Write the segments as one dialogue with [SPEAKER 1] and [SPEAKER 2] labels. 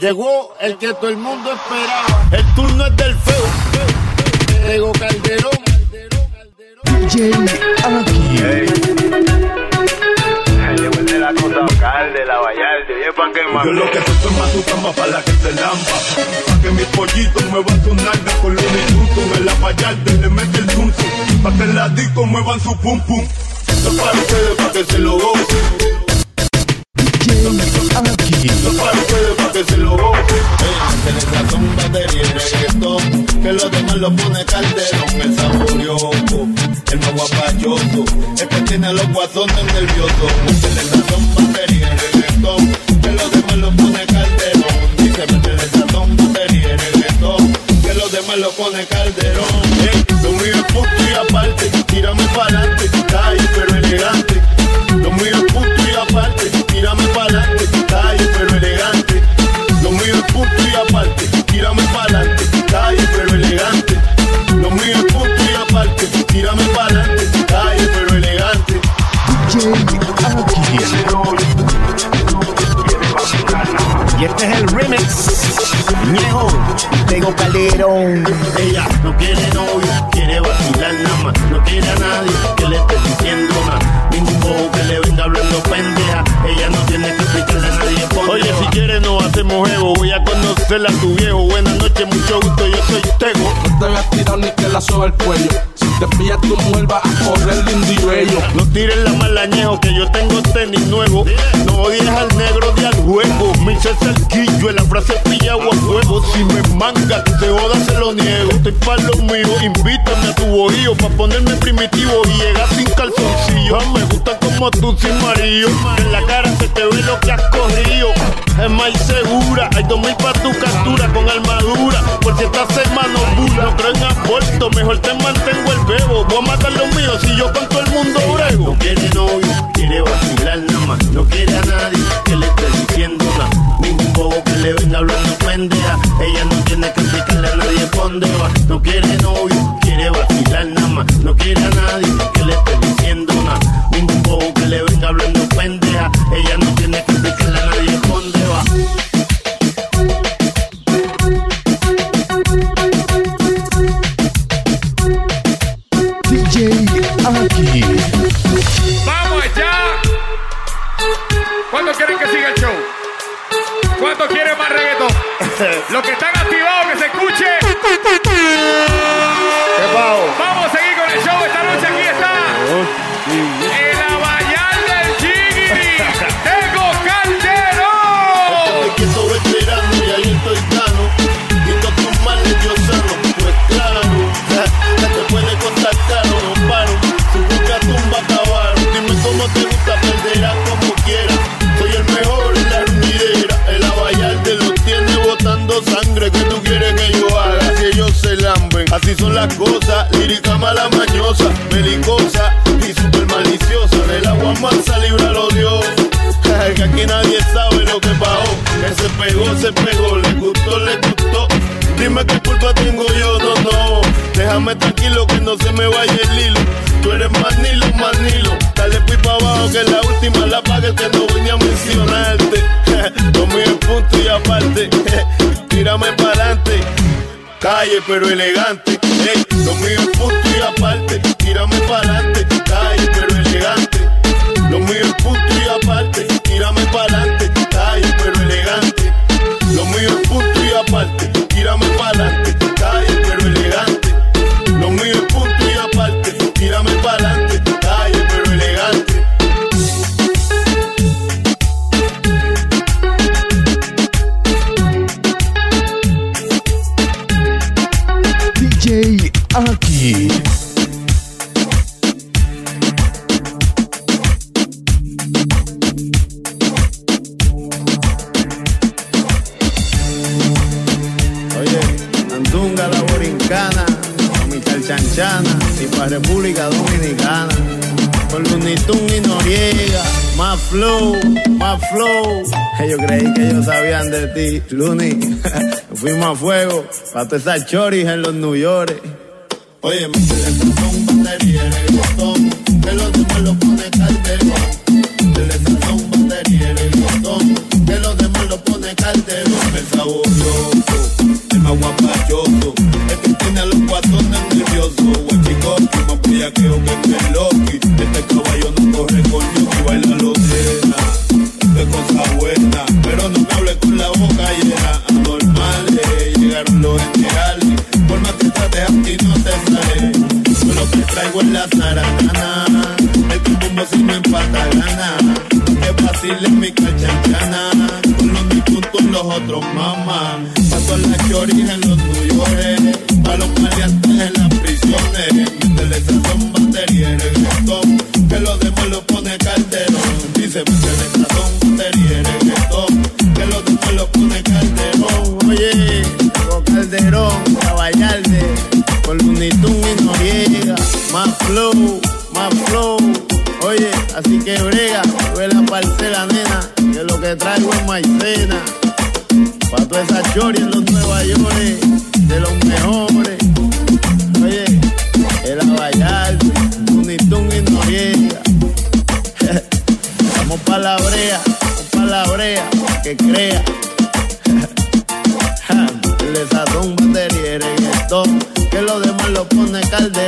[SPEAKER 1] Llegó el que todo el mundo esperaba. El turno es del feo. Diego Calderón.
[SPEAKER 2] DJ aquí.
[SPEAKER 3] Llegó el de la cosa alcalde, la Vallarde, y es pa' que
[SPEAKER 4] Yo lo que estoy tomando cama para la que lampa. Pa' que mis pollitos muevan su nalga con los minutos. En la Vallarde le mete el zum. Pa' que las discos muevan su pum pum. Esto es para ustedes, pa' que se lo gocen. Lo
[SPEAKER 1] pone calderón. El saborioso, el más guapachoso. Es que tiene los guasones nerviosos. Que le sazón batería y reggaetón. Que los demás lo pone calderón. Dice, métele sazón batería y reggaetón. Que los demás lo pone calderón. Ey, lo mío es punto y aparte. Tírame pa'lante. Calle, Ñejo, Tego Calderón. Ella no quiere novio, quiere vacilar nada más. No quiere a nadie que le esté diciendo nada. Ningún bobo que le venga hablando pendeja. Ella no tiene que explicarle a nadie por Oye, si quieres no hacemos juego. Voy a conocerla a tu viejo. Buenas noches, mucho gusto, yo soy Tego.
[SPEAKER 5] No te voy a tirar ni que la soba el cuello. Pillas tu mujer vas a correr lindo y bello.
[SPEAKER 1] No tires la malañejo que yo tengo tenis nuevo. No odies al negro de al juego. Me hice cerquillo en la frase pillado a fuego. Si me manga, te joda, se lo niego. Estoy pa' lo mío, invítame a tu bohío. Pa' ponerme primitivo y llegar sin calzoncillo. Ah, me gusta como tú sin marido. En la cara se te ve lo que has. Es más segura, hay dos mil pa' tu captura con armadura. Por si esta semana burla, no creo en aborto, mejor te mantengo el bebo. Voy a matar los míos si yo con todo el mundo brego. No quiere novio, quiere vacilar nada más. No quiere a nadie que le las cosas. Lírica mala mañosa, belicosa y super maliciosa. Del agua mansa, líbralo Dios. que aquí nadie sabe lo que pasó. Que se pegó, se pegó, le gustó, le gustó. Dime qué culpa tengo yo, no, no. Déjame tranquilo que no se me vaya el hilo. Tú eres manilo, manilo. Dale pues para abajo que la última la paga el que no vine a mencionarte. Mío es punto y aparte. Tírame para adelante. Calle pero elegante. Ey, lo mío es punto y aparte. Tírame para adelante. Más flow, más flow. Ellos creí que ellos sabían de ti, Luni. Fuimos a fuego, para todas esas choris en los New York. Oye, me son batería en el botón, que los demás lo traigo es la zaranana. El tumbo si me empata gana. Fácil es mi cachanchana. Con los puntos los otros mamá. Paso las choris en los tuyores. Pa' los maleantes en las prisiones. Maicena. Pa' todas esas choris en los Nueva York, de los mejores. Oye, el Abayalde, Tunitun y Noriega. Vamos pa' la brea, vamos pa' la brea, que crea. Le sazón, batería y reggaetón, que lo demás lo pone calderón,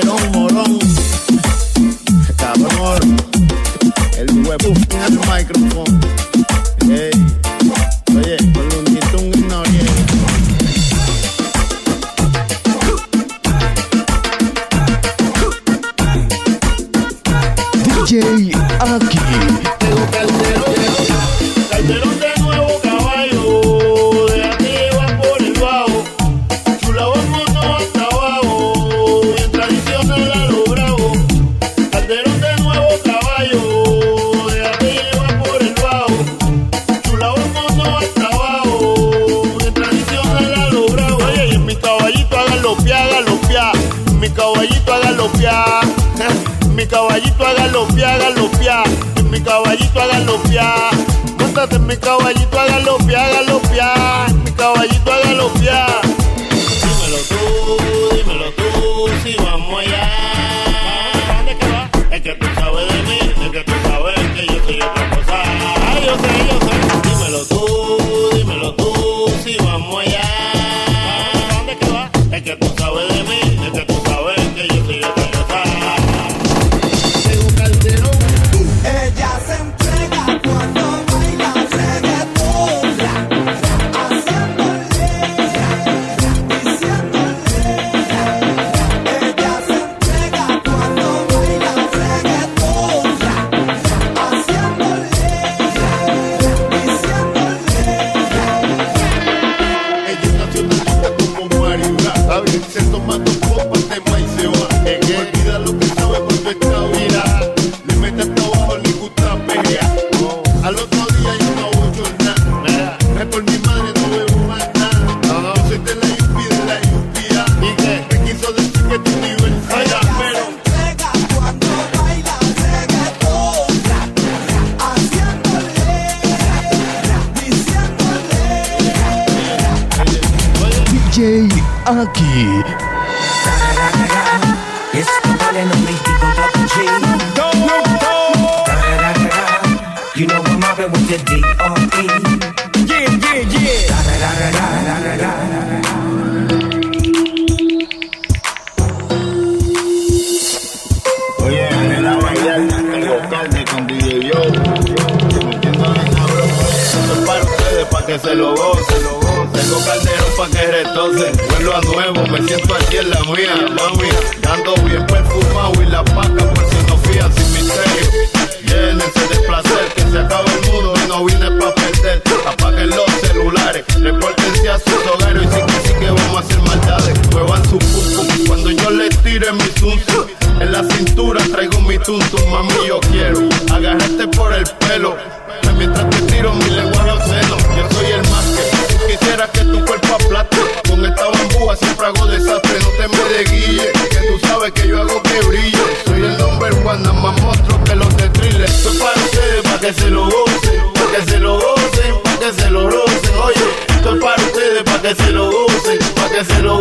[SPEAKER 2] DJ Aki.
[SPEAKER 1] Caballito pia, haga lo pia. En mi caballito haga lo pia. Móntate en mi caballito haga lo
[SPEAKER 6] G. Da-da-da-da-da. You know I'm mobbing with the D.R.E. Yeah, yeah, yeah.
[SPEAKER 1] Vuelo a nuevo, me siento aquí en la mía, mami. Dando bien perfumado y la paca por si no fían sin misterio. Llénense de placer, que se acaba el mundo y no vine pa' perder. Apaguen los celulares, repórtense a sus hogares y sí que sí que vamos a hacer maldades. Muevan su pum cuando yo les tire mi zum. En la cintura traigo mi tuntum, mami yo quiero agarrarte por el pelo. Guille, que tú sabes que yo hago que brille. Soy el number one, nada más monstruo que los de thriller. Esto es para ustedes, para que se lo gocen, para que se lo gocen, para que se lo rocen. Oye, esto es para ustedes, para que se lo gocen, para que se lo